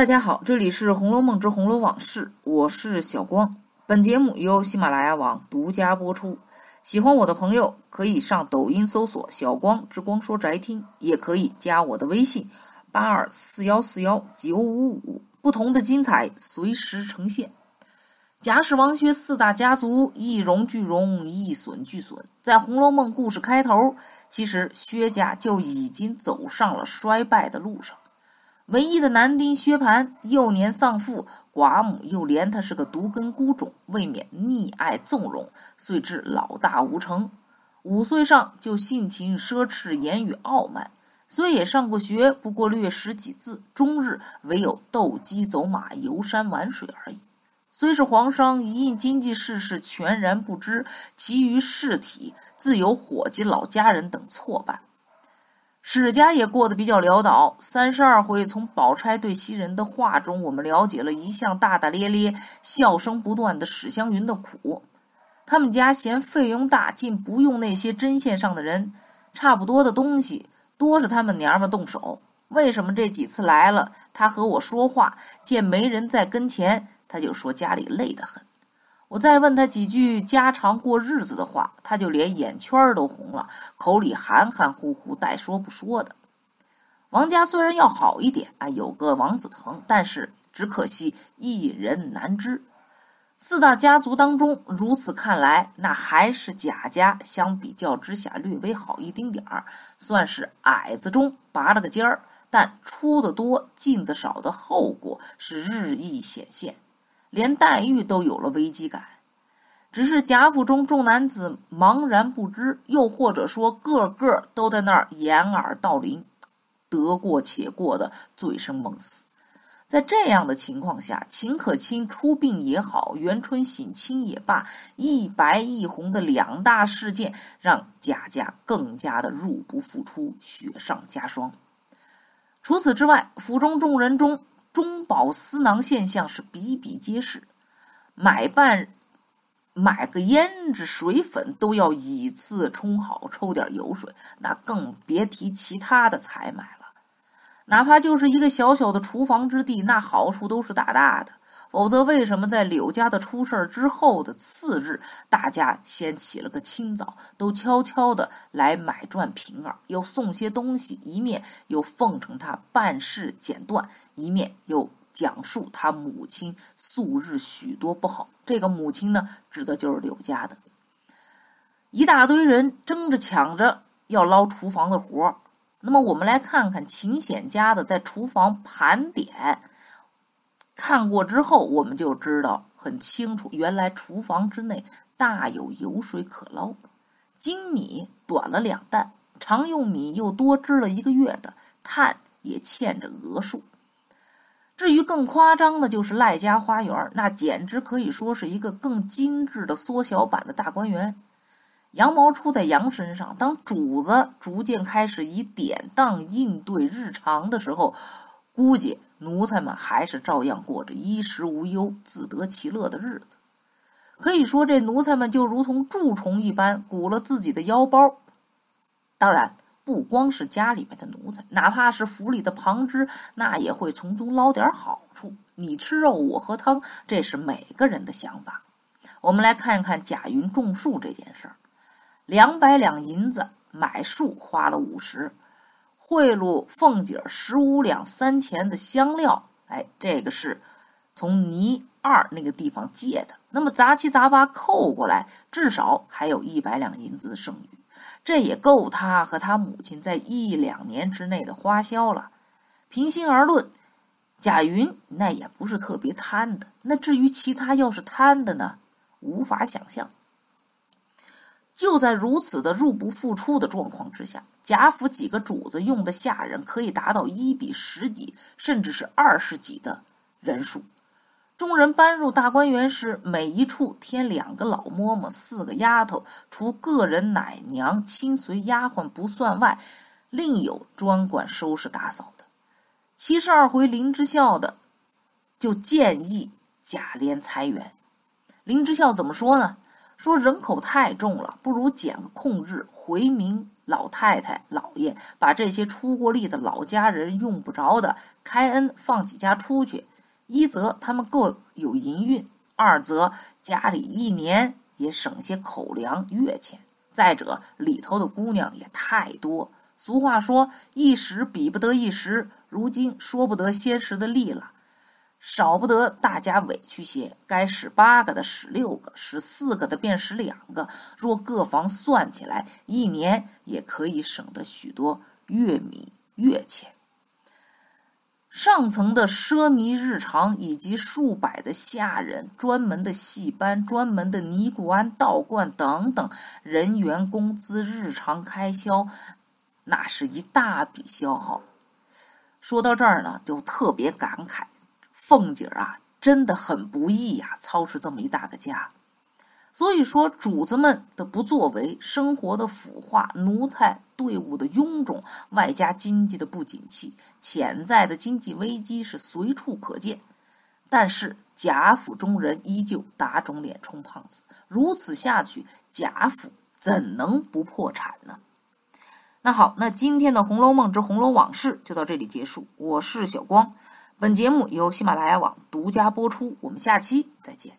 大家好，这里是《红楼梦之红楼往事》，我是小光。本节目由喜马拉雅网独家播出。喜欢我的朋友可以上抖音搜索“小光之光说宅听”，也可以加我的微信八二四幺四幺九五五。不同的精彩随时呈现。贾史王薛四大家族一荣俱荣，一损俱损。在《红楼梦》故事开头，其实薛家就已经走上了衰败的路上。唯一的男丁薛蟠幼年丧父，寡母又怜他是个独根孤种，未免溺爱纵容，遂至老大无成。五岁上就性情奢侈，言语傲慢。虽也上过学，不过略识几字，终日唯有斗鸡走马、游山玩水而已。虽是皇商，一应经济事事全然不知，其余事体自有伙计、老家人等错办。史家也过得比较潦倒。三十二回从宝钗对袭人的话中，我们了解了一向大大咧咧、笑声不断的史湘云的苦。他们家嫌费用大，竟不用那些针线上的人，差不多的东西多是他们娘们动手。为什么这几次来了，他和我说话，见没人在跟前，他就说家里累得很。我再问他几句家常过日子的话，他就连眼圈都红了，口里含含糊糊，带说不说的。王家虽然要好一点啊，有个王子腾，但是只可惜一人难知。四大家族当中，如此看来，那还是贾家相比较之下略微好一丁点儿，算是矮子中拔了个尖儿。但出的多进的少的后果是日益显现。连黛玉都有了危机感，只是贾府中众男子茫然不知，又或者说个个都在那儿掩耳盗铃，得过且过的醉生梦死。在这样的情况下，秦可卿出殡也好，元春省亲也罢，一白一红的两大事件，让贾家更加的入不敷出，雪上加霜。除此之外，府中众人中。中饱私囊现象是比比皆是，买办买个胭脂水粉都要以次充好，抽点油水，那更别提其他的采买了。哪怕就是一个小小的厨房之地，那好处都是大大的。否则，为什么在柳家的出事之后的次日，大家先起了个清早，都悄悄的来买转平儿，又送些东西，一面又奉承他办事简断，一面又讲述他母亲素日许多不好。这个母亲呢，指的就是柳家的。一大堆人争着抢着要捞厨房的活儿。那么，我们来看看秦显家的在厨房盘点。看过之后，我们就知道很清楚，原来厨房之内大有油水可捞。精米短了两担，常用米又多支了一个月的炭也欠着额数。至于更夸张的，就是赖家花园，那简直可以说是一个更精致的缩小版的大观园。羊毛出在羊身上，当主子逐渐开始以典当应对日常的时候，估计。奴才们还是照样过着衣食无忧、自得其乐的日子。可以说，这奴才们就如同蛀虫一般，鼓了自己的腰包。当然，不光是家里面的奴才，哪怕是府里的旁支，那也会从中捞点好处。你吃肉，我喝汤，这是每个人的想法。我们来看看贾云种树这件事儿：两百两银子买树花了五十。贿赂凤姐十五两三钱的香料，哎，这个是从倪二那个地方借的。那么杂七杂八扣过来，至少还有一百两银子的剩余，这也够他和他母亲在一两年之内的花销了。平心而论，贾云那也不是特别贪的。那至于其他要是贪的呢，无法想象。就在如此的入不敷出的状况之下，贾府几个主子用的下人可以达到一比十几，甚至是二十几的人数。众人搬入大观园时，每一处添两个老嬷嬷，四个丫头，除个人奶娘、亲随丫鬟不算外，另有专管收拾打扫的。七十二回林之孝的就建议贾琏裁员。林之孝怎么说呢？说人口太重了，不如减个空日回民老太太、老爷，把这些出过力的老家人用不着的开恩放几家出去。一则他们各有银运，二则家里一年也省些口粮月钱。再者里头的姑娘也太多。俗话说一时比不得一时，如今说不得先时的利了。少不得大家委屈些，该使八个的使六个，使四个的便使两个。若各房算起来，一年也可以省得许多月米月钱。上层的奢靡日常，以及数百的下人、专门的戏班、专门的尼姑庵、道观等等人员工资、日常开销，那是一大笔消耗。说到这儿呢，就特别感慨。凤姐儿啊，真的很不易呀，操持这么一大个家。所以说，主子们的不作为，生活的腐化，奴才队伍的臃肿，外加经济的不景气，潜在的经济危机是随处可见。但是贾府中人依旧打肿脸充胖子，如此下去，贾府怎能不破产呢？那好，那今天的《红楼梦之红楼往事》就到这里结束。我是小光。本节目由喜马拉雅网独家播出，我们下期再见。